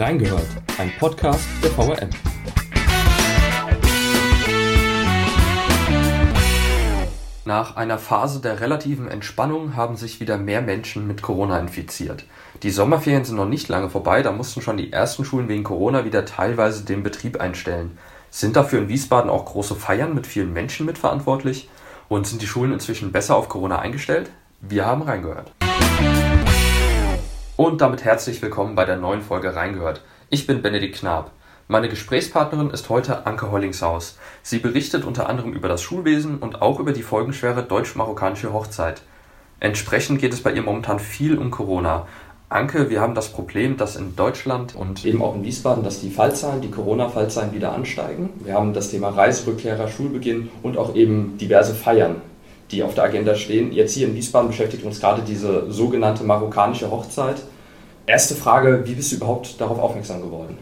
Reingehört, ein Podcast der VRM. Nach einer Phase der relativen Entspannung haben sich wieder mehr Menschen mit Corona infiziert. Die Sommerferien sind noch nicht lange vorbei, da mussten schon die ersten Schulen wegen Corona wieder teilweise den Betrieb einstellen. Sind dafür in Wiesbaden auch große Feiern mit vielen Menschen mitverantwortlich? Und sind die Schulen inzwischen besser auf Corona eingestellt? Wir haben reingehört. Und damit herzlich willkommen bei der neuen Folge Reingehört. Ich bin Benedikt Knab. Meine Gesprächspartnerin ist heute Anke Hollingshaus. Sie berichtet unter anderem über das Schulwesen und auch über die folgenschwere deutsch-marokkanische Hochzeit. Entsprechend geht es bei ihr momentan viel um Corona. Anke, wir haben das Problem, dass in Deutschland und eben auch in Wiesbaden, dass die Fallzahlen, die Corona-Fallzahlen wieder ansteigen. Wir haben das Thema Reiserückkehrer, Schulbeginn und auch eben diverse Feiern, die auf der Agenda stehen. Jetzt hier in Wiesbaden beschäftigt uns gerade diese sogenannte marokkanische Hochzeit. Erste Frage, wie bist du überhaupt darauf aufmerksam geworden?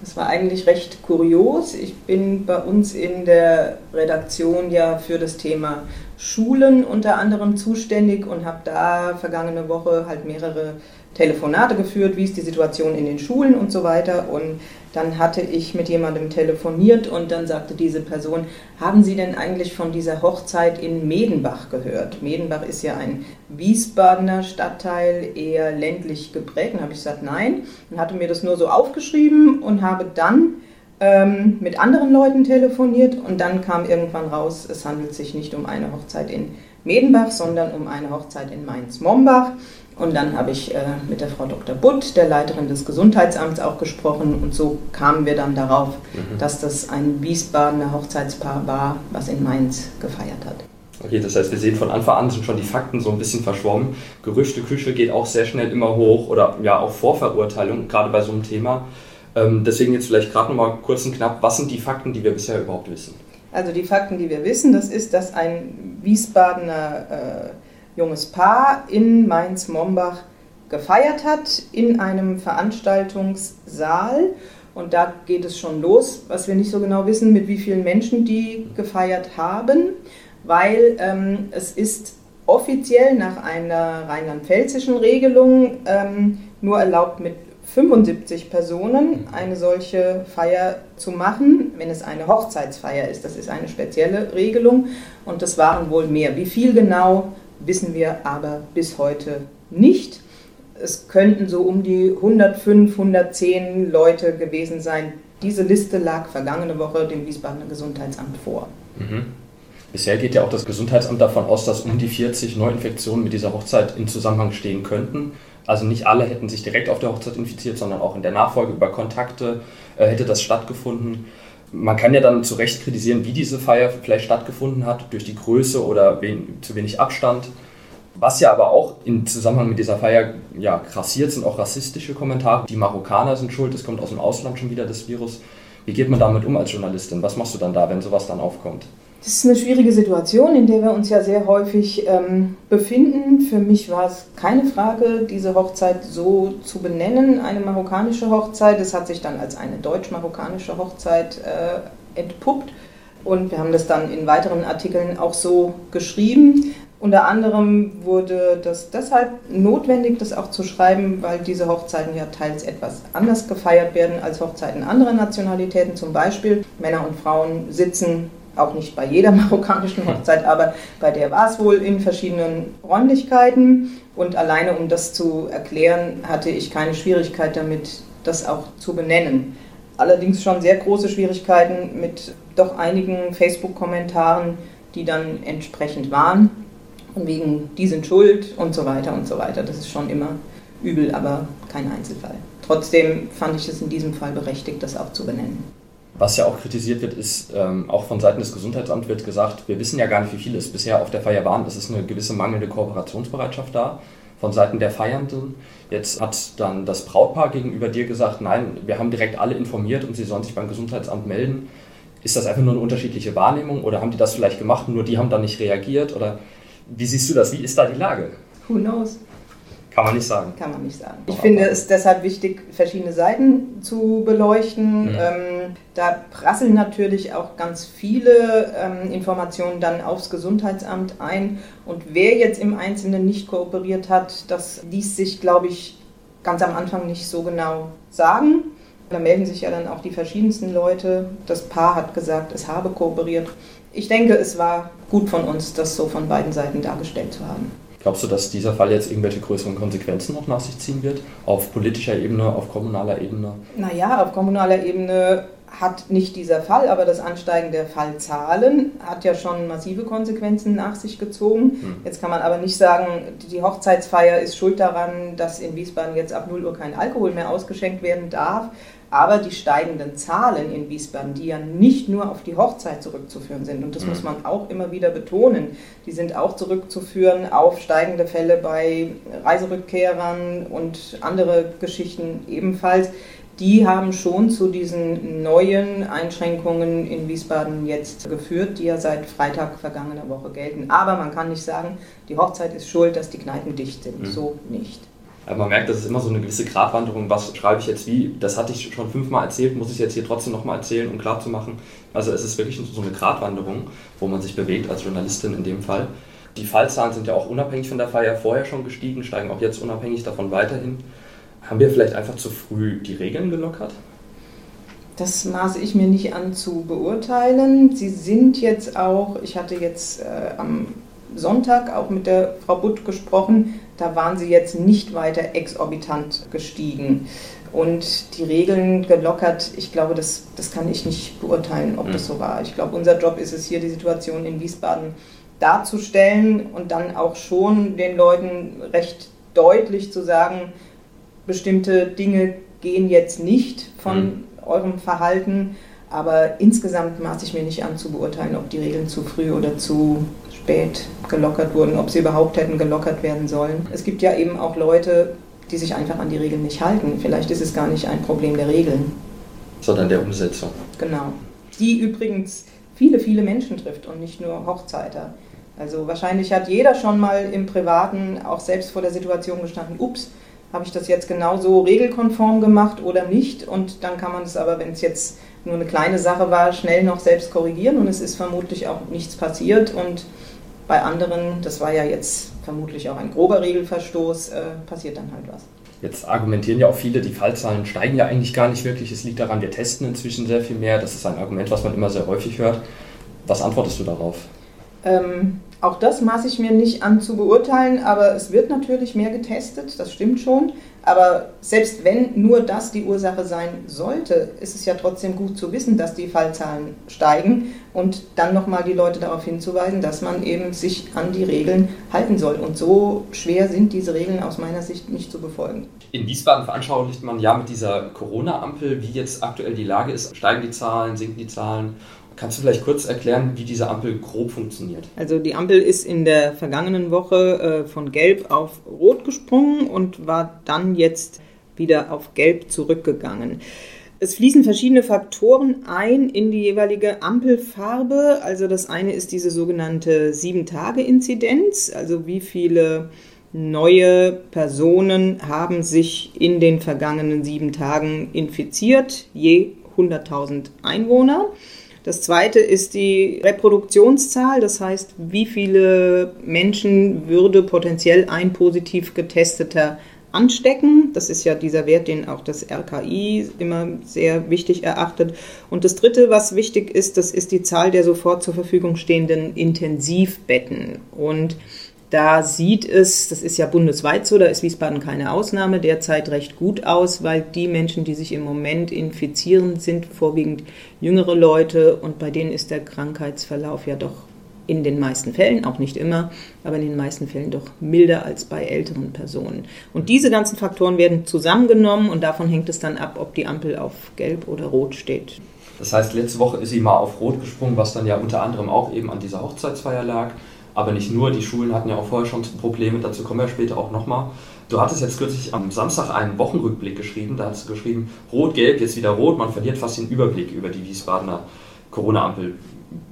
Das war eigentlich recht kurios. Ich bin bei uns in der Redaktion ja für das Thema Schulen unter anderem zuständig und habe da vergangene Woche halt mehrere Telefonate geführt, wie ist die Situation in den Schulen und so weiter. Und dann hatte ich mit jemandem telefoniert und dann sagte diese Person, haben Sie denn eigentlich von dieser Hochzeit in Medenbach gehört? Medenbach ist ja ein Wiesbadener Stadtteil, eher ländlich geprägt. Und habe ich gesagt, nein. Und hatte mir das nur so aufgeschrieben und habe dann ähm, mit anderen Leuten telefoniert und dann kam irgendwann raus, es handelt sich nicht um eine Hochzeit in Medenbach, sondern um eine Hochzeit in Mainz-Mombach. Und dann habe ich äh, mit der Frau Dr. Butt, der Leiterin des Gesundheitsamts, auch gesprochen. Und so kamen wir dann darauf, mhm. dass das ein Wiesbadener Hochzeitspaar war, was in Mainz gefeiert hat. Okay, das heißt, wir sehen von Anfang an sind schon die Fakten so ein bisschen verschwommen. Gerüchte Küche geht auch sehr schnell immer hoch oder ja auch Vorverurteilung, gerade bei so einem Thema. Ähm, deswegen jetzt vielleicht gerade nochmal kurz und knapp, was sind die Fakten, die wir bisher überhaupt wissen? Also die Fakten, die wir wissen, das ist, dass ein Wiesbadener äh, junges Paar in Mainz-Mombach gefeiert hat in einem Veranstaltungssaal. Und da geht es schon los, was wir nicht so genau wissen, mit wie vielen Menschen die gefeiert haben, weil ähm, es ist offiziell nach einer rheinland-pfälzischen Regelung ähm, nur erlaubt, mit 75 Personen eine solche Feier zu machen, wenn es eine Hochzeitsfeier ist. Das ist eine spezielle Regelung und das waren wohl mehr. Wie viel genau wissen wir aber bis heute nicht. Es könnten so um die 105, 110 Leute gewesen sein. Diese Liste lag vergangene Woche dem Wiesbadener Gesundheitsamt vor. Mhm. Bisher geht ja auch das Gesundheitsamt davon aus, dass um die 40 Neuinfektionen mit dieser Hochzeit in Zusammenhang stehen könnten. Also nicht alle hätten sich direkt auf der Hochzeit infiziert, sondern auch in der Nachfolge über Kontakte äh, hätte das stattgefunden. Man kann ja dann zu Recht kritisieren, wie diese Feier vielleicht stattgefunden hat, durch die Größe oder wen, zu wenig Abstand. Was ja aber auch im Zusammenhang mit dieser Feier ja, krassiert, sind auch rassistische Kommentare. Die Marokkaner sind schuld, es kommt aus dem Ausland schon wieder das Virus. Wie geht man damit um als Journalistin? Was machst du dann da, wenn sowas dann aufkommt? Das ist eine schwierige Situation, in der wir uns ja sehr häufig ähm, befinden. Für mich war es keine Frage, diese Hochzeit so zu benennen, eine marokkanische Hochzeit. Es hat sich dann als eine deutsch-marokkanische Hochzeit äh, entpuppt. Und wir haben das dann in weiteren Artikeln auch so geschrieben. Unter anderem wurde das deshalb notwendig, das auch zu schreiben, weil diese Hochzeiten ja teils etwas anders gefeiert werden als Hochzeiten anderer Nationalitäten. Zum Beispiel Männer und Frauen sitzen auch nicht bei jeder marokkanischen Hochzeit, aber bei der war es wohl in verschiedenen Räumlichkeiten. Und alleine um das zu erklären, hatte ich keine Schwierigkeit damit, das auch zu benennen. Allerdings schon sehr große Schwierigkeiten mit doch einigen Facebook-Kommentaren, die dann entsprechend waren. Und wegen, die sind schuld und so weiter und so weiter. Das ist schon immer übel, aber kein Einzelfall. Trotzdem fand ich es in diesem Fall berechtigt, das auch zu benennen. Was ja auch kritisiert wird, ist, ähm, auch von Seiten des Gesundheitsamts wird gesagt, wir wissen ja gar nicht, wie viele es bisher auf der Feier waren. Es ist eine gewisse mangelnde Kooperationsbereitschaft da von Seiten der Feiernden. Jetzt hat dann das Brautpaar gegenüber dir gesagt, nein, wir haben direkt alle informiert und sie sollen sich beim Gesundheitsamt melden. Ist das einfach nur eine unterschiedliche Wahrnehmung oder haben die das vielleicht gemacht, nur die haben dann nicht reagiert? Oder wie siehst du das? Wie ist da die Lage? Who knows? Kann man nicht sagen. Kann man nicht sagen. Ich finde es deshalb wichtig, verschiedene Seiten zu beleuchten. Mhm. Ähm, da prasseln natürlich auch ganz viele ähm, Informationen dann aufs Gesundheitsamt ein. Und wer jetzt im Einzelnen nicht kooperiert hat, das ließ sich, glaube ich, ganz am Anfang nicht so genau sagen. Da melden sich ja dann auch die verschiedensten Leute. Das Paar hat gesagt, es habe kooperiert. Ich denke, es war gut von uns, das so von beiden Seiten dargestellt zu haben. Glaubst du, dass dieser Fall jetzt irgendwelche größeren Konsequenzen noch nach sich ziehen wird? Auf politischer Ebene, auf kommunaler Ebene? Naja, auf kommunaler Ebene hat nicht dieser Fall, aber das Ansteigen der Fallzahlen hat ja schon massive Konsequenzen nach sich gezogen. Hm. Jetzt kann man aber nicht sagen, die Hochzeitsfeier ist schuld daran, dass in Wiesbaden jetzt ab 0 Uhr kein Alkohol mehr ausgeschenkt werden darf. Aber die steigenden Zahlen in Wiesbaden, die ja nicht nur auf die Hochzeit zurückzuführen sind, und das muss mhm. man auch immer wieder betonen, die sind auch zurückzuführen auf steigende Fälle bei Reiserückkehrern und andere Geschichten ebenfalls. Die haben schon zu diesen neuen Einschränkungen in Wiesbaden jetzt geführt, die ja seit Freitag vergangener Woche gelten. Aber man kann nicht sagen, die Hochzeit ist schuld, dass die Kneipen dicht sind. Mhm. So nicht. Aber man merkt, das ist immer so eine gewisse Gratwanderung, was schreibe ich jetzt wie. Das hatte ich schon fünfmal erzählt, muss ich jetzt hier trotzdem nochmal erzählen, um klarzumachen. Also es ist wirklich so eine Gratwanderung, wo man sich bewegt als Journalistin in dem Fall. Die Fallzahlen sind ja auch unabhängig von der Feier vorher schon gestiegen, steigen auch jetzt unabhängig davon weiterhin. Haben wir vielleicht einfach zu früh die Regeln gelockert? Das maße ich mir nicht an zu beurteilen. Sie sind jetzt auch, ich hatte jetzt äh, am Sonntag auch mit der Frau Butt gesprochen, da waren sie jetzt nicht weiter exorbitant gestiegen. Und die Regeln gelockert, ich glaube, das, das kann ich nicht beurteilen, ob das mhm. so war. Ich glaube, unser Job ist es hier, die Situation in Wiesbaden darzustellen und dann auch schon den Leuten recht deutlich zu sagen, bestimmte Dinge gehen jetzt nicht von mhm. eurem Verhalten. Aber insgesamt maße ich mir nicht an zu beurteilen, ob die Regeln zu früh oder zu spät gelockert wurden, ob sie überhaupt hätten gelockert werden sollen. Es gibt ja eben auch Leute, die sich einfach an die Regeln nicht halten. Vielleicht ist es gar nicht ein Problem der Regeln. Sondern der Umsetzung. Genau. Die übrigens viele, viele Menschen trifft und nicht nur Hochzeiter. Also wahrscheinlich hat jeder schon mal im Privaten auch selbst vor der Situation gestanden, ups, habe ich das jetzt genauso regelkonform gemacht oder nicht? Und dann kann man es aber, wenn es jetzt nur eine kleine Sache war, schnell noch selbst korrigieren und es ist vermutlich auch nichts passiert und bei anderen, das war ja jetzt vermutlich auch ein grober Regelverstoß, äh, passiert dann halt was. Jetzt argumentieren ja auch viele, die Fallzahlen steigen ja eigentlich gar nicht wirklich. Es liegt daran, wir testen inzwischen sehr viel mehr. Das ist ein Argument, was man immer sehr häufig hört. Was antwortest du darauf? Ähm, auch das maße ich mir nicht an zu beurteilen, aber es wird natürlich mehr getestet, das stimmt schon. Aber selbst wenn nur das die Ursache sein sollte, ist es ja trotzdem gut zu wissen, dass die Fallzahlen steigen und dann nochmal die Leute darauf hinzuweisen, dass man eben sich an die Regeln halten soll. Und so schwer sind diese Regeln aus meiner Sicht nicht zu befolgen. In Wiesbaden veranschaulicht man ja mit dieser Corona-Ampel, wie jetzt aktuell die Lage ist. Steigen die Zahlen, sinken die Zahlen? Kannst du vielleicht kurz erklären, wie diese Ampel grob funktioniert? Also die Ampel ist in der vergangenen Woche äh, von Gelb auf Rot gesprungen und war dann jetzt wieder auf Gelb zurückgegangen. Es fließen verschiedene Faktoren ein in die jeweilige Ampelfarbe. Also das eine ist diese sogenannte 7-Tage-Inzidenz, also wie viele neue Personen haben sich in den vergangenen sieben Tagen infiziert, je 100.000 Einwohner. Das zweite ist die Reproduktionszahl, das heißt, wie viele Menschen würde potenziell ein positiv getesteter anstecken. Das ist ja dieser Wert, den auch das RKI immer sehr wichtig erachtet. Und das Dritte, was wichtig ist, das ist die Zahl der sofort zur Verfügung stehenden Intensivbetten. Und da sieht es, das ist ja bundesweit so, da ist Wiesbaden keine Ausnahme, derzeit recht gut aus, weil die Menschen, die sich im Moment infizieren, sind vorwiegend jüngere Leute und bei denen ist der Krankheitsverlauf ja doch in den meisten Fällen, auch nicht immer, aber in den meisten Fällen doch milder als bei älteren Personen. Und diese ganzen Faktoren werden zusammengenommen und davon hängt es dann ab, ob die Ampel auf gelb oder rot steht. Das heißt, letzte Woche ist sie mal auf rot gesprungen, was dann ja unter anderem auch eben an dieser Hochzeitsfeier lag. Aber nicht nur, die Schulen hatten ja auch vorher schon Probleme, dazu kommen wir später auch nochmal. Du hattest jetzt kürzlich am Samstag einen Wochenrückblick geschrieben, da hast du geschrieben, rot-gelb, jetzt wieder rot, man verliert fast den Überblick über die Wiesbadener Corona-Ampel.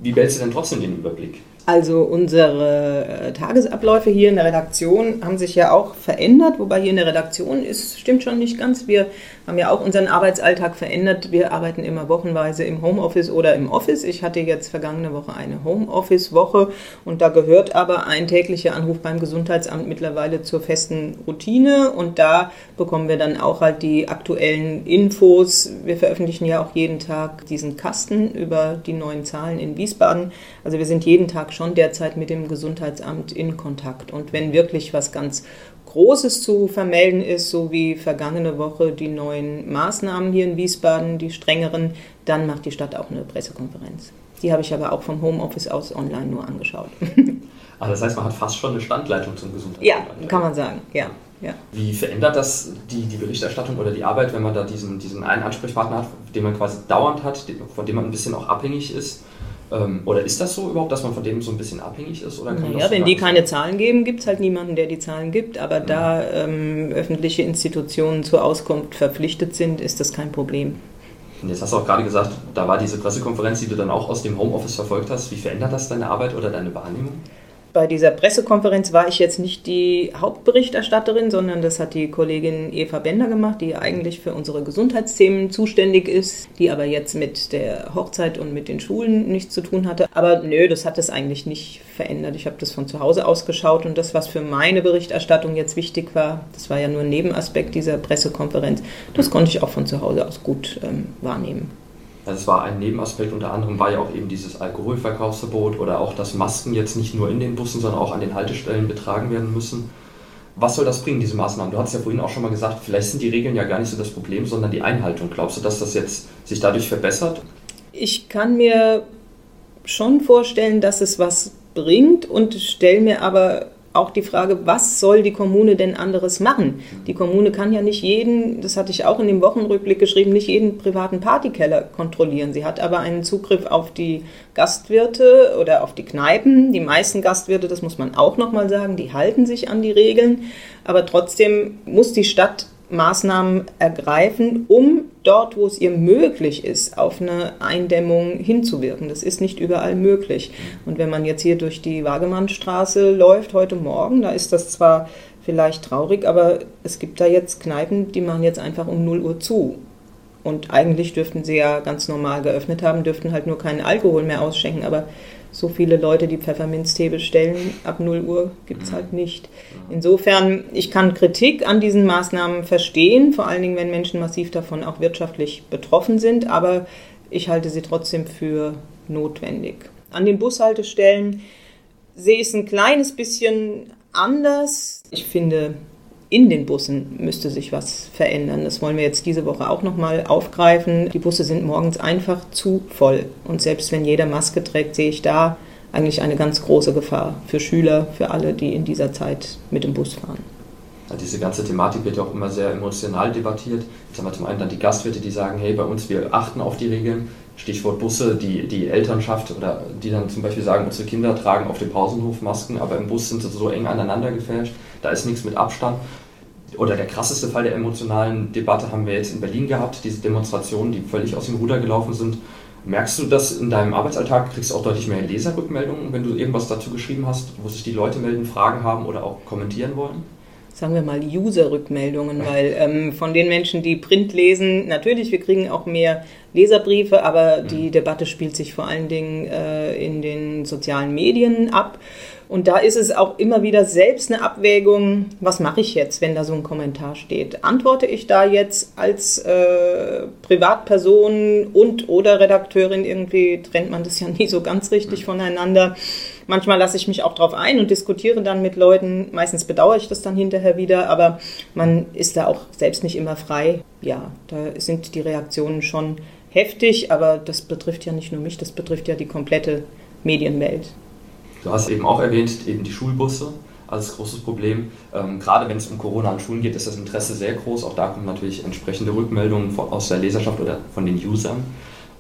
Wie behältst du denn trotzdem den Überblick? Also unsere äh, Tagesabläufe hier in der Redaktion haben sich ja auch verändert, wobei hier in der Redaktion ist, stimmt schon nicht ganz. Wir haben ja auch unseren Arbeitsalltag verändert. Wir arbeiten immer wochenweise im Homeoffice oder im Office. Ich hatte jetzt vergangene Woche eine Homeoffice-Woche und da gehört aber ein täglicher Anruf beim Gesundheitsamt mittlerweile zur festen Routine und da bekommen wir dann auch halt die aktuellen Infos. Wir veröffentlichen ja auch jeden Tag diesen Kasten über die neuen Zahlen in Wiesbaden. Also wir sind jeden Tag schon derzeit mit dem Gesundheitsamt in Kontakt. Und wenn wirklich was ganz Großes zu vermelden ist, so wie vergangene Woche die neuen Maßnahmen hier in Wiesbaden, die strengeren, dann macht die Stadt auch eine Pressekonferenz. Die habe ich aber auch vom Homeoffice aus online nur angeschaut. Ah, das heißt, man hat fast schon eine Standleitung zum Gesundheitsamt. Ja, kann man sagen, ja. Ja. Wie verändert das die, die Berichterstattung oder die Arbeit, wenn man da diesen, diesen einen Ansprechpartner hat, den man quasi dauernd hat, von dem man ein bisschen auch abhängig ist? Ähm, oder ist das so überhaupt, dass man von dem so ein bisschen abhängig ist? Oder naja, wenn die keine Zahlen geben, gibt es halt niemanden, der die Zahlen gibt. Aber ja. da ähm, öffentliche Institutionen zur Auskunft verpflichtet sind, ist das kein Problem. Und jetzt hast du auch gerade gesagt, da war diese Pressekonferenz, die du dann auch aus dem Homeoffice verfolgt hast. Wie verändert das deine Arbeit oder deine Wahrnehmung? Bei dieser Pressekonferenz war ich jetzt nicht die Hauptberichterstatterin, sondern das hat die Kollegin Eva Bender gemacht, die eigentlich für unsere Gesundheitsthemen zuständig ist, die aber jetzt mit der Hochzeit und mit den Schulen nichts zu tun hatte. Aber nö, das hat es eigentlich nicht verändert. Ich habe das von zu Hause aus geschaut und das, was für meine Berichterstattung jetzt wichtig war, das war ja nur ein Nebenaspekt dieser Pressekonferenz, das konnte ich auch von zu Hause aus gut ähm, wahrnehmen. Also es war ein Nebenaspekt, unter anderem war ja auch eben dieses Alkoholverkaufsverbot oder auch, dass Masken jetzt nicht nur in den Bussen, sondern auch an den Haltestellen betragen werden müssen. Was soll das bringen, diese Maßnahmen? Du hast ja vorhin auch schon mal gesagt, vielleicht sind die Regeln ja gar nicht so das Problem, sondern die Einhaltung. Glaubst du, dass das jetzt sich dadurch verbessert? Ich kann mir schon vorstellen, dass es was bringt und stelle mir aber auch die Frage, was soll die Kommune denn anderes machen? Die Kommune kann ja nicht jeden, das hatte ich auch in dem Wochenrückblick geschrieben, nicht jeden privaten Partykeller kontrollieren. Sie hat aber einen Zugriff auf die Gastwirte oder auf die Kneipen. Die meisten Gastwirte, das muss man auch nochmal sagen, die halten sich an die Regeln. Aber trotzdem muss die Stadt Maßnahmen ergreifen, um dort, wo es ihr möglich ist, auf eine Eindämmung hinzuwirken. Das ist nicht überall möglich. Und wenn man jetzt hier durch die Wagemannstraße läuft heute Morgen, da ist das zwar vielleicht traurig, aber es gibt da jetzt Kneipen, die machen jetzt einfach um 0 Uhr zu. Und eigentlich dürften sie ja ganz normal geöffnet haben, dürften halt nur keinen Alkohol mehr ausschenken. Aber so viele Leute, die Pfefferminztee bestellen, ab 0 Uhr gibt es mhm. halt nicht. Insofern, ich kann Kritik an diesen Maßnahmen verstehen, vor allen Dingen, wenn Menschen massiv davon auch wirtschaftlich betroffen sind, aber ich halte sie trotzdem für notwendig. An den Bushaltestellen sehe ich es ein kleines bisschen anders. Ich finde, in den Bussen müsste sich was verändern. Das wollen wir jetzt diese Woche auch nochmal aufgreifen. Die Busse sind morgens einfach zu voll. Und selbst wenn jeder Maske trägt, sehe ich da eigentlich eine ganz große Gefahr für Schüler, für alle, die in dieser Zeit mit dem Bus fahren. Ja, diese ganze Thematik wird ja auch immer sehr emotional debattiert. Jetzt haben wir zum einen dann die Gastwirte, die sagen, hey, bei uns, wir achten auf die Regeln. Stichwort Busse, die, die Elternschaft oder die dann zum Beispiel sagen, unsere Kinder tragen auf dem Pausenhof Masken, aber im Bus sind sie so eng aneinander gefärscht, da ist nichts mit Abstand. Oder der krasseste Fall der emotionalen Debatte haben wir jetzt in Berlin gehabt, diese Demonstrationen, die völlig aus dem Ruder gelaufen sind. Merkst du das in deinem Arbeitsalltag? Kriegst du auch deutlich mehr Leserrückmeldungen, wenn du irgendwas dazu geschrieben hast, wo sich die Leute melden, Fragen haben oder auch kommentieren wollen? sagen wir mal, User-Rückmeldungen, weil ähm, von den Menschen, die Print lesen, natürlich, wir kriegen auch mehr Leserbriefe, aber die mhm. Debatte spielt sich vor allen Dingen äh, in den sozialen Medien ab. Und da ist es auch immer wieder selbst eine Abwägung, was mache ich jetzt, wenn da so ein Kommentar steht? Antworte ich da jetzt als äh, Privatperson und oder Redakteurin, irgendwie trennt man das ja nie so ganz richtig voneinander. Manchmal lasse ich mich auch drauf ein und diskutiere dann mit Leuten. Meistens bedauere ich das dann hinterher wieder, aber man ist da auch selbst nicht immer frei. Ja, da sind die Reaktionen schon heftig, aber das betrifft ja nicht nur mich, das betrifft ja die komplette Medienwelt. Du hast eben auch erwähnt, eben die Schulbusse als großes Problem. Ähm, gerade wenn es um Corona an Schulen geht, ist das Interesse sehr groß. Auch da kommen natürlich entsprechende Rückmeldungen von, aus der Leserschaft oder von den Usern.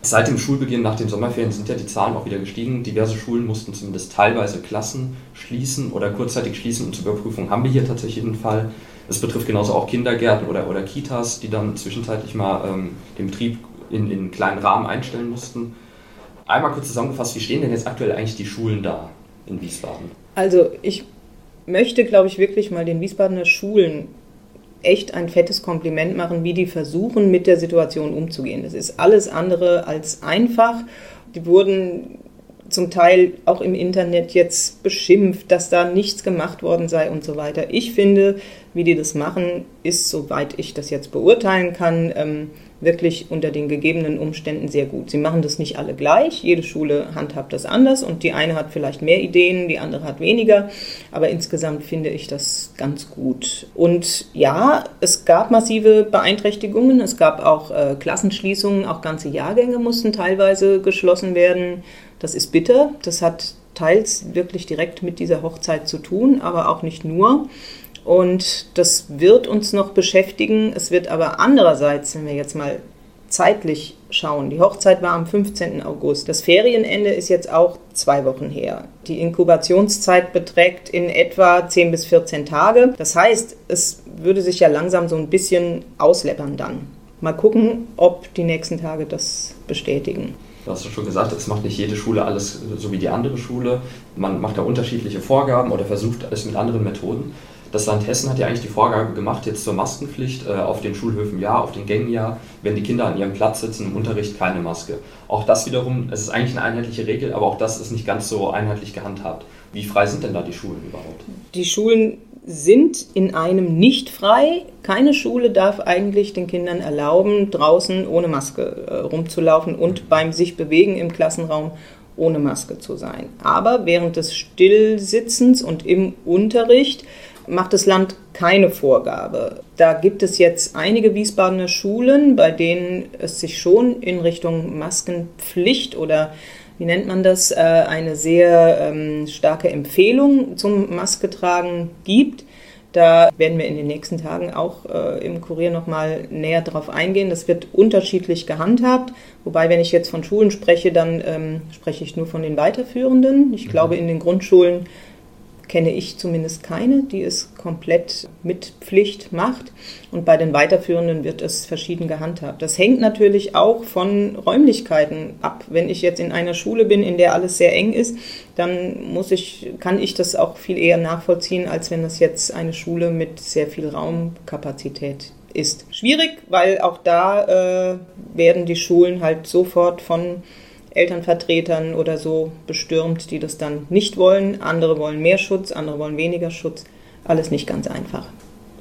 Seit dem Schulbeginn nach den Sommerferien sind ja die Zahlen auch wieder gestiegen. Diverse Schulen mussten zumindest teilweise Klassen schließen oder kurzzeitig schließen und zur Überprüfung haben wir hier tatsächlich einen Fall. Es betrifft genauso auch Kindergärten oder, oder Kitas, die dann zwischenzeitlich mal ähm, den Betrieb in, in kleinen Rahmen einstellen mussten. Einmal kurz zusammengefasst, wie stehen denn jetzt aktuell eigentlich die Schulen da? In Wiesbaden? Also ich möchte, glaube ich, wirklich mal den Wiesbadener Schulen echt ein fettes Kompliment machen, wie die versuchen, mit der Situation umzugehen. Das ist alles andere als einfach. Die wurden zum Teil auch im Internet jetzt beschimpft, dass da nichts gemacht worden sei und so weiter. Ich finde, wie die das machen, ist, soweit ich das jetzt beurteilen kann, ähm, wirklich unter den gegebenen Umständen sehr gut. Sie machen das nicht alle gleich, jede Schule handhabt das anders und die eine hat vielleicht mehr Ideen, die andere hat weniger, aber insgesamt finde ich das ganz gut. Und ja, es gab massive Beeinträchtigungen, es gab auch äh, Klassenschließungen, auch ganze Jahrgänge mussten teilweise geschlossen werden. Das ist bitter, das hat teils wirklich direkt mit dieser Hochzeit zu tun, aber auch nicht nur. Und das wird uns noch beschäftigen. Es wird aber andererseits, wenn wir jetzt mal zeitlich schauen, die Hochzeit war am 15. August. Das Ferienende ist jetzt auch zwei Wochen her. Die Inkubationszeit beträgt in etwa 10 bis 14 Tage. Das heißt, es würde sich ja langsam so ein bisschen ausläppern dann. Mal gucken, ob die nächsten Tage das bestätigen. Du hast ja schon gesagt, es macht nicht jede Schule alles so wie die andere Schule. Man macht da unterschiedliche Vorgaben oder versucht es mit anderen Methoden. Das Land Hessen hat ja eigentlich die Vorgabe gemacht, jetzt zur Maskenpflicht äh, auf den Schulhöfen ja, auf den Gängen ja, wenn die Kinder an ihrem Platz sitzen im Unterricht keine Maske. Auch das wiederum, es ist eigentlich eine einheitliche Regel, aber auch das ist nicht ganz so einheitlich gehandhabt. Wie frei sind denn da die Schulen überhaupt? Die Schulen sind in einem nicht frei. Keine Schule darf eigentlich den Kindern erlauben, draußen ohne Maske äh, rumzulaufen und beim sich bewegen im Klassenraum ohne Maske zu sein. Aber während des Stillsitzens und im Unterricht macht das Land keine Vorgabe. Da gibt es jetzt einige Wiesbadener Schulen, bei denen es sich schon in Richtung Maskenpflicht oder wie nennt man das, äh, eine sehr ähm, starke Empfehlung zum Maske tragen gibt. Da werden wir in den nächsten Tagen auch äh, im Kurier nochmal näher darauf eingehen. Das wird unterschiedlich gehandhabt. Wobei, wenn ich jetzt von Schulen spreche, dann ähm, spreche ich nur von den Weiterführenden. Ich mhm. glaube, in den Grundschulen kenne ich zumindest keine, die es komplett mit Pflicht macht. Und bei den Weiterführenden wird es verschieden gehandhabt. Das hängt natürlich auch von Räumlichkeiten ab. Wenn ich jetzt in einer Schule bin, in der alles sehr eng ist, dann muss ich, kann ich das auch viel eher nachvollziehen, als wenn das jetzt eine Schule mit sehr viel Raumkapazität ist. Schwierig, weil auch da äh, werden die Schulen halt sofort von Elternvertretern oder so bestürmt, die das dann nicht wollen. Andere wollen mehr Schutz, andere wollen weniger Schutz. Alles nicht ganz einfach.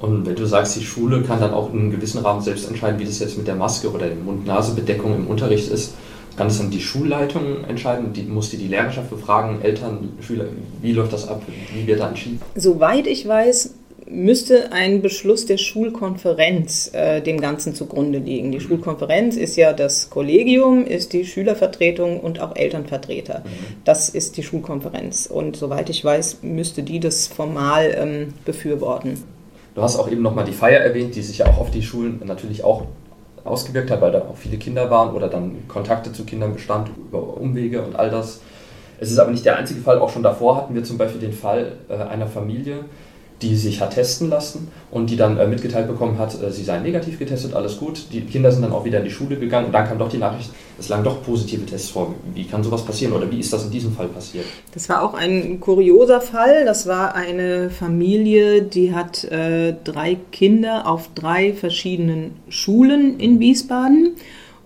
Und wenn du sagst, die Schule kann dann auch in einem gewissen Rahmen selbst entscheiden, wie das jetzt mit der Maske oder der Mund-Nase-Bedeckung im Unterricht ist, kann das dann die Schulleitung entscheiden? Die, muss die die Lehrerschaft befragen, Eltern, Schüler? Wie läuft das ab? Wie wird da entschieden? Soweit ich weiß, müsste ein Beschluss der Schulkonferenz äh, dem Ganzen zugrunde liegen. Die Schulkonferenz ist ja das Kollegium, ist die Schülervertretung und auch Elternvertreter. Mhm. Das ist die Schulkonferenz. Und soweit ich weiß, müsste die das formal ähm, befürworten. Du hast auch eben nochmal die Feier erwähnt, die sich ja auch auf die Schulen natürlich auch ausgewirkt hat, weil da auch viele Kinder waren oder dann Kontakte zu Kindern bestand über Umwege und all das. Es ist aber nicht der einzige Fall. Auch schon davor hatten wir zum Beispiel den Fall äh, einer Familie, die sich hat testen lassen und die dann äh, mitgeteilt bekommen hat, äh, sie seien negativ getestet, alles gut. Die Kinder sind dann auch wieder in die Schule gegangen und dann kam doch die Nachricht, es lagen doch positive Tests vor. Wie kann sowas passieren oder wie ist das in diesem Fall passiert? Das war auch ein kurioser Fall. Das war eine Familie, die hat äh, drei Kinder auf drei verschiedenen Schulen in Wiesbaden.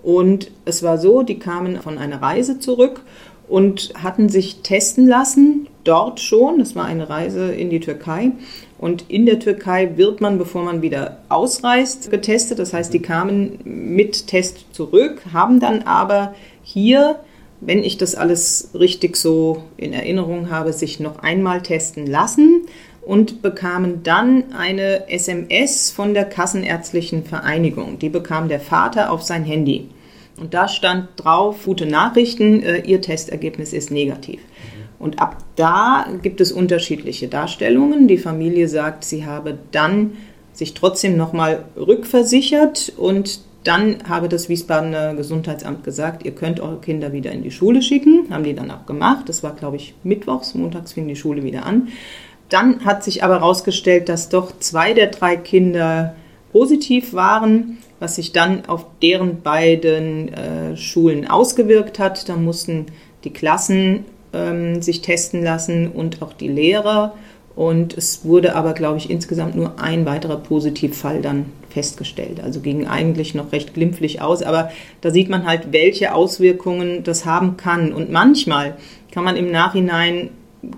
Und es war so, die kamen von einer Reise zurück und hatten sich testen lassen, dort schon. Das war eine Reise in die Türkei. Und in der Türkei wird man, bevor man wieder ausreist, getestet. Das heißt, die kamen mit Test zurück, haben dann aber hier, wenn ich das alles richtig so in Erinnerung habe, sich noch einmal testen lassen und bekamen dann eine SMS von der Kassenärztlichen Vereinigung. Die bekam der Vater auf sein Handy. Und da stand drauf, gute Nachrichten, äh, Ihr Testergebnis ist negativ. Und ab da gibt es unterschiedliche Darstellungen. Die Familie sagt, sie habe dann sich trotzdem nochmal rückversichert und dann habe das Wiesbadener Gesundheitsamt gesagt, ihr könnt eure Kinder wieder in die Schule schicken. Haben die dann auch gemacht. Das war, glaube ich, mittwochs. Montags fing die Schule wieder an. Dann hat sich aber herausgestellt, dass doch zwei der drei Kinder positiv waren, was sich dann auf deren beiden äh, Schulen ausgewirkt hat. Da mussten die Klassen ähm, sich testen lassen und auch die Lehrer. Und es wurde aber, glaube ich, insgesamt nur ein weiterer Positivfall dann festgestellt. Also ging eigentlich noch recht glimpflich aus. Aber da sieht man halt, welche Auswirkungen das haben kann. Und manchmal kann man im Nachhinein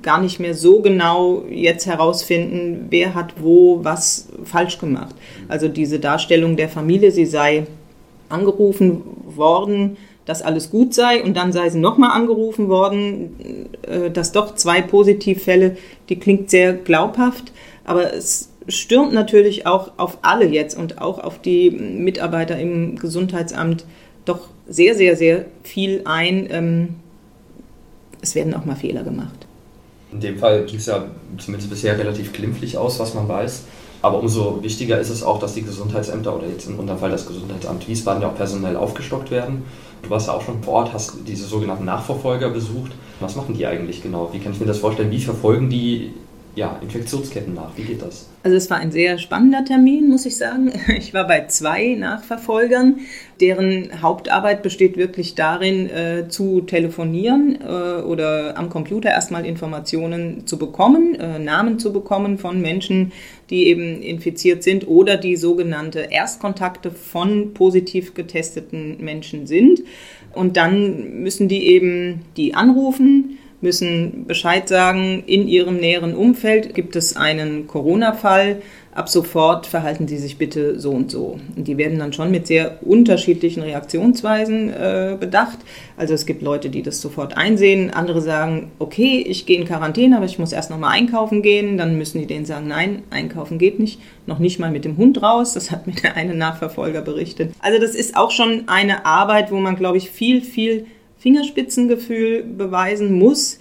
gar nicht mehr so genau jetzt herausfinden, wer hat wo was falsch gemacht. Also diese Darstellung der Familie, sie sei angerufen worden, dass alles gut sei und dann sei sie nochmal angerufen worden, äh, dass doch zwei Positivfälle, die klingt sehr glaubhaft, aber es stürmt natürlich auch auf alle jetzt und auch auf die Mitarbeiter im Gesundheitsamt doch sehr, sehr, sehr viel ein. Ähm, es werden auch mal Fehler gemacht. In dem Fall ging es ja zumindest bisher relativ glimpflich aus, was man weiß. Aber umso wichtiger ist es auch, dass die Gesundheitsämter oder jetzt in unserem Fall das Gesundheitsamt Wiesbaden ja auch personell aufgestockt werden. Du warst ja auch schon vor Ort, hast diese sogenannten Nachverfolger besucht. Was machen die eigentlich genau? Wie kann ich mir das vorstellen? Wie verfolgen die ja, Infektionsketten nach? Wie geht das? Also es war ein sehr spannender Termin, muss ich sagen. Ich war bei zwei Nachverfolgern, deren Hauptarbeit besteht wirklich darin, äh, zu telefonieren äh, oder am Computer erstmal Informationen zu bekommen, äh, Namen zu bekommen von Menschen, die eben infiziert sind oder die sogenannte Erstkontakte von positiv getesteten Menschen sind. Und dann müssen die eben die anrufen müssen Bescheid sagen, in ihrem näheren Umfeld gibt es einen Corona-Fall. Ab sofort verhalten Sie sich bitte so und so. Und die werden dann schon mit sehr unterschiedlichen Reaktionsweisen äh, bedacht. Also es gibt Leute, die das sofort einsehen. Andere sagen, okay, ich gehe in Quarantäne, aber ich muss erst noch mal einkaufen gehen. Dann müssen die denen sagen, nein, einkaufen geht nicht. Noch nicht mal mit dem Hund raus. Das hat mir der eine Nachverfolger berichtet. Also das ist auch schon eine Arbeit, wo man, glaube ich, viel, viel Fingerspitzengefühl beweisen muss.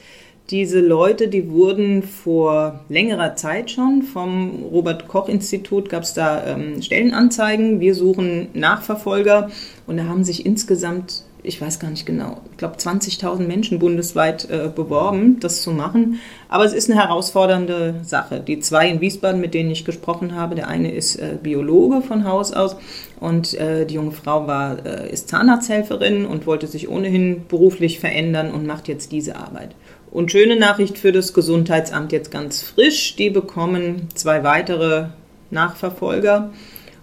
Diese Leute, die wurden vor längerer Zeit schon vom Robert Koch Institut, gab es da ähm, Stellenanzeigen. Wir suchen Nachverfolger und da haben sich insgesamt ich weiß gar nicht genau, ich glaube 20.000 Menschen bundesweit äh, beworben, das zu machen. Aber es ist eine herausfordernde Sache. Die zwei in Wiesbaden, mit denen ich gesprochen habe, der eine ist äh, Biologe von Haus aus und äh, die junge Frau war, äh, ist Zahnarzthelferin und wollte sich ohnehin beruflich verändern und macht jetzt diese Arbeit. Und schöne Nachricht für das Gesundheitsamt jetzt ganz frisch, die bekommen zwei weitere Nachverfolger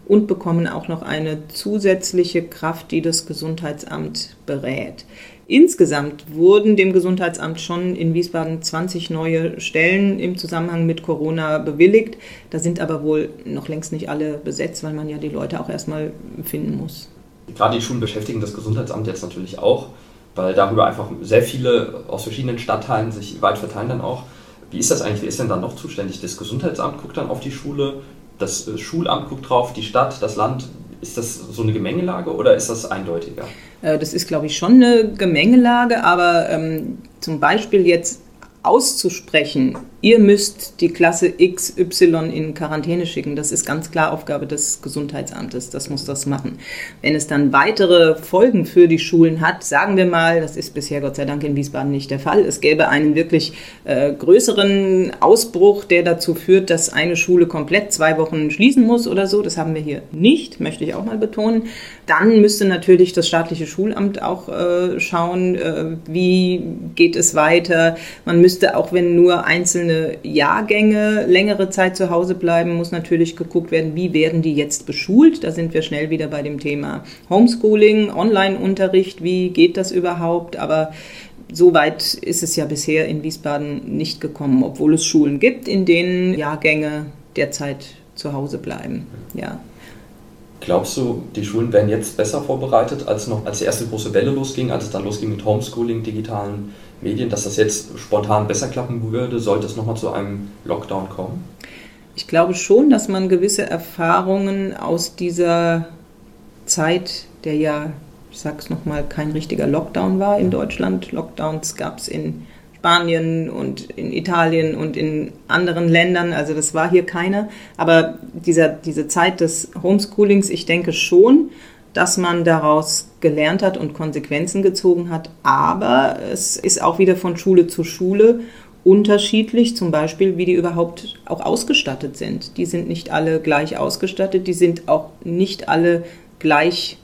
und bekommen auch noch eine zusätzliche Kraft, die das Gesundheitsamt berät. Insgesamt wurden dem Gesundheitsamt schon in Wiesbaden 20 neue Stellen im Zusammenhang mit Corona bewilligt. Da sind aber wohl noch längst nicht alle besetzt, weil man ja die Leute auch erstmal finden muss. Gerade die Schulen beschäftigen das Gesundheitsamt jetzt natürlich auch, weil darüber einfach sehr viele aus verschiedenen Stadtteilen sich weit verteilen dann auch. Wie ist das eigentlich? Wer ist denn dann noch zuständig? Das Gesundheitsamt guckt dann auf die Schule das äh, Schulamt guckt drauf, die Stadt, das Land. Ist das so eine Gemengelage oder ist das eindeutiger? Äh, das ist, glaube ich, schon eine Gemengelage, aber ähm, zum Beispiel jetzt auszusprechen, ihr müsst die Klasse XY in Quarantäne schicken, das ist ganz klar Aufgabe des Gesundheitsamtes, das muss das machen. Wenn es dann weitere Folgen für die Schulen hat, sagen wir mal, das ist bisher Gott sei Dank in Wiesbaden nicht der Fall, es gäbe einen wirklich äh, größeren Ausbruch, der dazu führt, dass eine Schule komplett zwei Wochen schließen muss oder so, das haben wir hier nicht, möchte ich auch mal betonen, dann müsste natürlich das staatliche Schulamt auch äh, schauen, äh, wie geht es weiter. Man müsste auch, wenn nur einzelne Jahrgänge längere Zeit zu Hause bleiben, muss natürlich geguckt werden, wie werden die jetzt beschult. Da sind wir schnell wieder bei dem Thema Homeschooling, Online-Unterricht, wie geht das überhaupt? Aber so weit ist es ja bisher in Wiesbaden nicht gekommen, obwohl es Schulen gibt, in denen Jahrgänge derzeit zu Hause bleiben. Ja. Glaubst du, die Schulen werden jetzt besser vorbereitet, als noch als die erste große Welle losging, als es dann losging mit Homeschooling, digitalen Medien, dass das jetzt spontan besser klappen würde, sollte es nochmal zu einem Lockdown kommen? Ich glaube schon, dass man gewisse Erfahrungen aus dieser Zeit, der ja, ich sag's nochmal, kein richtiger Lockdown war in Deutschland. Lockdowns gab es in Spanien und in Italien und in anderen Ländern. Also das war hier keine. Aber dieser, diese Zeit des Homeschoolings, ich denke schon, dass man daraus gelernt hat und Konsequenzen gezogen hat. Aber es ist auch wieder von Schule zu Schule unterschiedlich, zum Beispiel, wie die überhaupt auch ausgestattet sind. Die sind nicht alle gleich ausgestattet, die sind auch nicht alle gleich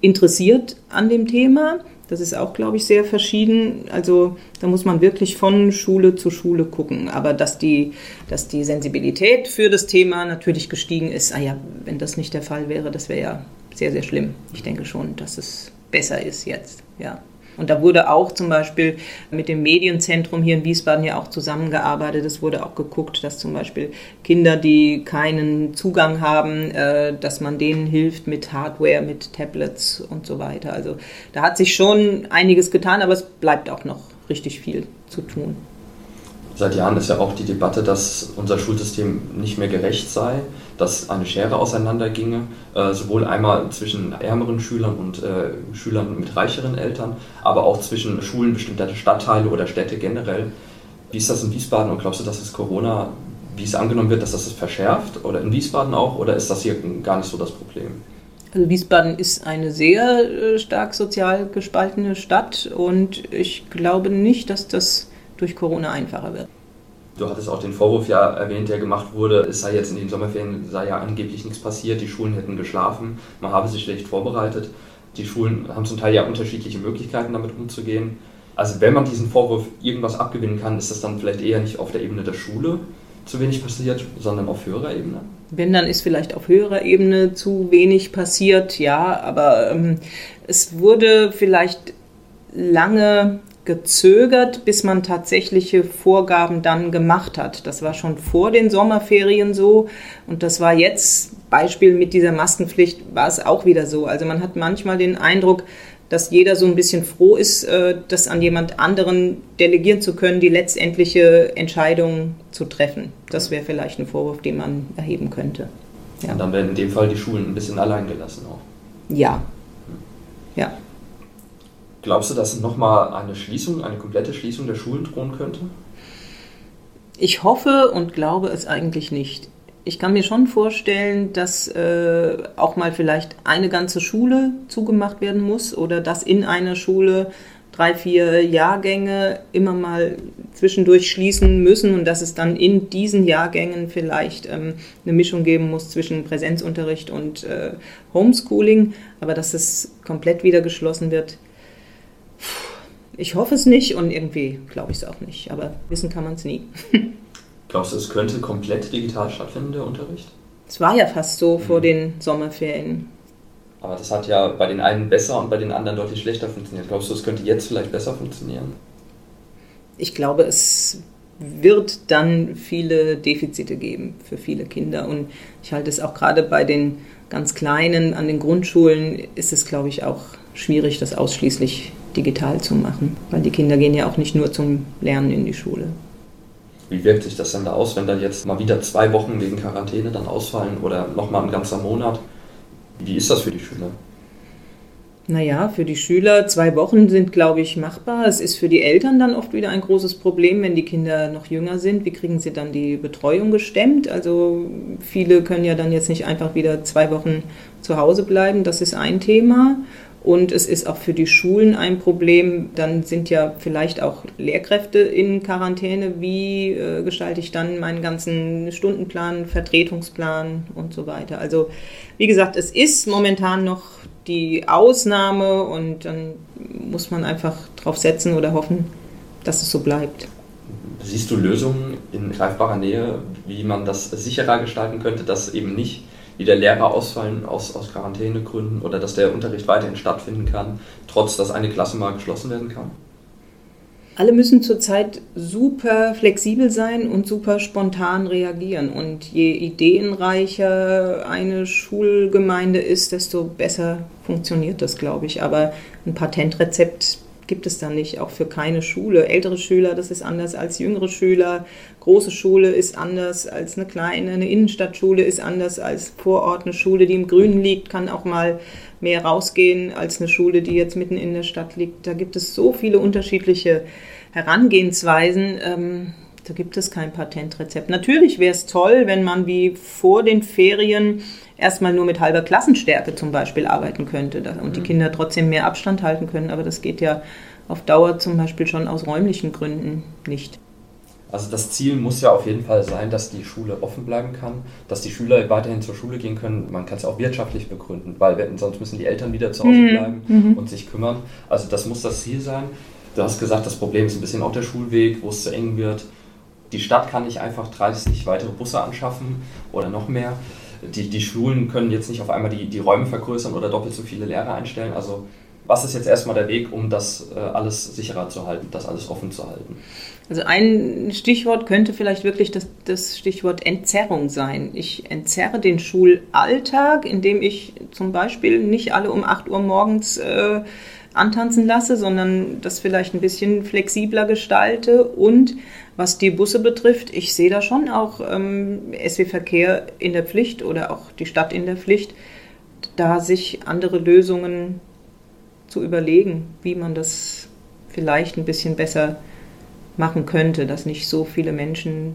interessiert an dem Thema. Das ist auch, glaube ich, sehr verschieden. Also da muss man wirklich von Schule zu Schule gucken. Aber dass die, dass die Sensibilität für das Thema natürlich gestiegen ist, ah ja, wenn das nicht der Fall wäre, das wäre ja sehr, sehr schlimm. Ich denke schon, dass es besser ist jetzt, ja. Und da wurde auch zum Beispiel mit dem Medienzentrum hier in Wiesbaden ja auch zusammengearbeitet. Es wurde auch geguckt, dass zum Beispiel Kinder, die keinen Zugang haben, äh, dass man denen hilft mit Hardware, mit Tablets und so weiter. Also da hat sich schon einiges getan, aber es bleibt auch noch richtig viel zu tun. Seit Jahren ist ja auch die Debatte, dass unser Schulsystem nicht mehr gerecht sei, dass eine Schere auseinanderginge, äh, sowohl einmal zwischen ärmeren Schülern und äh, Schülern mit reicheren Eltern, aber auch zwischen Schulen bestimmter Stadtteile oder Städte generell. Wie ist das in Wiesbaden und glaubst du, dass es Corona, wie es angenommen wird, dass das es verschärft oder in Wiesbaden auch oder ist das hier gar nicht so das Problem? Also Wiesbaden ist eine sehr äh, stark sozial gespaltene Stadt und ich glaube nicht, dass das durch Corona einfacher wird. Du hattest auch den Vorwurf ja erwähnt, der gemacht wurde, es sei jetzt in den Sommerferien sei ja angeblich nichts passiert, die Schulen hätten geschlafen, man habe sich schlecht vorbereitet. Die Schulen haben zum Teil ja unterschiedliche Möglichkeiten, damit umzugehen. Also wenn man diesen Vorwurf irgendwas abgewinnen kann, ist das dann vielleicht eher nicht auf der Ebene der Schule zu wenig passiert, sondern auf höherer Ebene? Wenn, dann ist vielleicht auf höherer Ebene zu wenig passiert, ja, aber ähm, es wurde vielleicht lange gezögert, bis man tatsächliche Vorgaben dann gemacht hat. Das war schon vor den Sommerferien so und das war jetzt, Beispiel mit dieser Maskenpflicht, war es auch wieder so. Also man hat manchmal den Eindruck, dass jeder so ein bisschen froh ist, äh, das an jemand anderen delegieren zu können, die letztendliche Entscheidung zu treffen. Das wäre vielleicht ein Vorwurf, den man erheben könnte. Ja. Und dann werden in dem Fall die Schulen ein bisschen allein gelassen auch. Ja. Ja. Glaubst du, dass nochmal eine Schließung, eine komplette Schließung der Schulen drohen könnte? Ich hoffe und glaube es eigentlich nicht. Ich kann mir schon vorstellen, dass äh, auch mal vielleicht eine ganze Schule zugemacht werden muss oder dass in einer Schule drei, vier Jahrgänge immer mal zwischendurch schließen müssen und dass es dann in diesen Jahrgängen vielleicht ähm, eine Mischung geben muss zwischen Präsenzunterricht und äh, Homeschooling, aber dass es komplett wieder geschlossen wird, ich hoffe es nicht und irgendwie glaube ich es auch nicht, aber wissen kann man es nie. Glaubst du, es könnte komplett digital stattfinden, der Unterricht? Es war ja fast so mhm. vor den Sommerferien. Aber das hat ja bei den einen besser und bei den anderen deutlich schlechter funktioniert. Glaubst du, es könnte jetzt vielleicht besser funktionieren? Ich glaube, es wird dann viele Defizite geben für viele Kinder. Und ich halte es auch gerade bei den ganz Kleinen an den Grundschulen, ist es, glaube ich, auch schwierig, das ausschließlich digital zu machen, weil die Kinder gehen ja auch nicht nur zum Lernen in die Schule. Wie wirkt sich das denn da aus, wenn da jetzt mal wieder zwei Wochen wegen Quarantäne dann ausfallen oder nochmal ein ganzer Monat? Wie ist das für die Schüler? Naja, für die Schüler zwei Wochen sind, glaube ich, machbar. Es ist für die Eltern dann oft wieder ein großes Problem, wenn die Kinder noch jünger sind. Wie kriegen sie dann die Betreuung gestemmt? Also viele können ja dann jetzt nicht einfach wieder zwei Wochen zu Hause bleiben. Das ist ein Thema. Und es ist auch für die Schulen ein Problem. Dann sind ja vielleicht auch Lehrkräfte in Quarantäne. Wie äh, gestalte ich dann meinen ganzen Stundenplan, Vertretungsplan und so weiter? Also wie gesagt, es ist momentan noch die Ausnahme und dann muss man einfach drauf setzen oder hoffen, dass es so bleibt. Siehst du Lösungen in greifbarer Nähe, wie man das sicherer gestalten könnte, dass eben nicht wieder Lehrer ausfallen aus, aus Quarantänegründen oder dass der Unterricht weiterhin stattfinden kann, trotz dass eine Klasse mal geschlossen werden kann? Alle müssen zurzeit super flexibel sein und super spontan reagieren. Und je ideenreicher eine Schulgemeinde ist, desto besser funktioniert das, glaube ich. Aber ein Patentrezept gibt es da nicht, auch für keine Schule. Ältere Schüler, das ist anders als jüngere Schüler. Große Schule ist anders als eine kleine. Eine Innenstadtschule ist anders als Vorort. Eine Schule, die im Grünen liegt, kann auch mal mehr rausgehen als eine Schule, die jetzt mitten in der Stadt liegt. Da gibt es so viele unterschiedliche Herangehensweisen. Ähm, da gibt es kein Patentrezept. Natürlich wäre es toll, wenn man wie vor den Ferien erstmal nur mit halber Klassenstärke zum Beispiel arbeiten könnte und die mhm. Kinder trotzdem mehr Abstand halten können. Aber das geht ja auf Dauer zum Beispiel schon aus räumlichen Gründen nicht. Also das Ziel muss ja auf jeden Fall sein, dass die Schule offen bleiben kann, dass die Schüler weiterhin zur Schule gehen können. Man kann es auch wirtschaftlich begründen, weil sonst müssen die Eltern wieder zu Hause mhm. bleiben mhm. und sich kümmern. Also das muss das Ziel sein. Du hast gesagt, das Problem ist ein bisschen auch der Schulweg, wo es zu eng wird. Die Stadt kann nicht einfach 30 weitere Busse anschaffen oder noch mehr. Die, die Schulen können jetzt nicht auf einmal die, die Räume vergrößern oder doppelt so viele Lehrer einstellen. Also was ist jetzt erstmal der Weg, um das äh, alles sicherer zu halten, das alles offen zu halten? Also ein Stichwort könnte vielleicht wirklich das, das Stichwort Entzerrung sein. Ich entzerre den Schulalltag, indem ich zum Beispiel nicht alle um 8 Uhr morgens äh, antanzen lasse, sondern das vielleicht ein bisschen flexibler gestalte. Und was die Busse betrifft, ich sehe da schon auch ähm, SW-Verkehr in der Pflicht oder auch die Stadt in der Pflicht, da sich andere Lösungen zu überlegen, wie man das vielleicht ein bisschen besser machen könnte, dass nicht so viele Menschen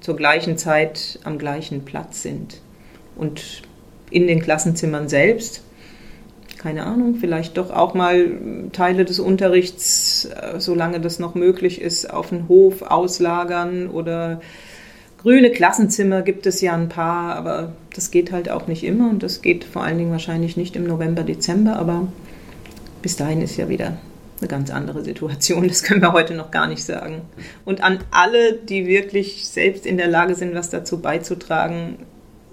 zur gleichen Zeit am gleichen Platz sind. Und in den Klassenzimmern selbst, keine Ahnung, vielleicht doch auch mal Teile des Unterrichts, äh, solange das noch möglich ist, auf den Hof auslagern oder grüne Klassenzimmer gibt es ja ein paar, aber das geht halt auch nicht immer und das geht vor allen Dingen wahrscheinlich nicht im November, Dezember, aber bis dahin ist ja wieder eine ganz andere Situation. Das können wir heute noch gar nicht sagen. Und an alle, die wirklich selbst in der Lage sind, was dazu beizutragen,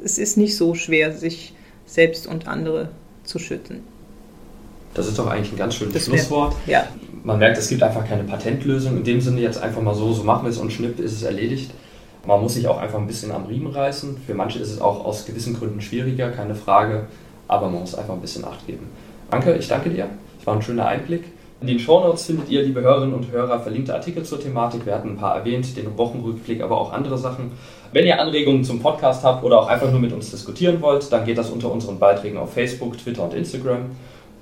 es ist nicht so schwer, sich selbst und andere zu schützen. Das ist doch eigentlich ein ganz schönes das Schlusswort. ja. Man merkt, es gibt einfach keine Patentlösung. In dem Sinne jetzt einfach mal so, so machen wir es und schnipp ist es erledigt. Man muss sich auch einfach ein bisschen am Riemen reißen. Für manche ist es auch aus gewissen Gründen schwieriger, keine Frage. Aber man muss einfach ein bisschen Acht geben. Danke, ich danke dir. Das war ein schöner Einblick. In den Shownotes findet ihr, liebe Hörerinnen und Hörer, verlinkte Artikel zur Thematik. Wir hatten ein paar erwähnt, den Wochenrückblick, aber auch andere Sachen. Wenn ihr Anregungen zum Podcast habt oder auch einfach nur mit uns diskutieren wollt, dann geht das unter unseren Beiträgen auf Facebook, Twitter und Instagram.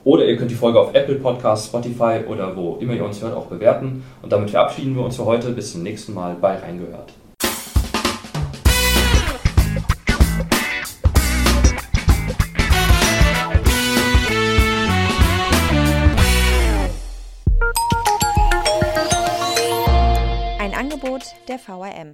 Oder ihr könnt die Folge auf Apple Podcasts, Spotify oder wo immer ihr uns hört auch bewerten. Und damit verabschieden wir uns für heute. Bis zum nächsten Mal bei Reingehört. der VRM.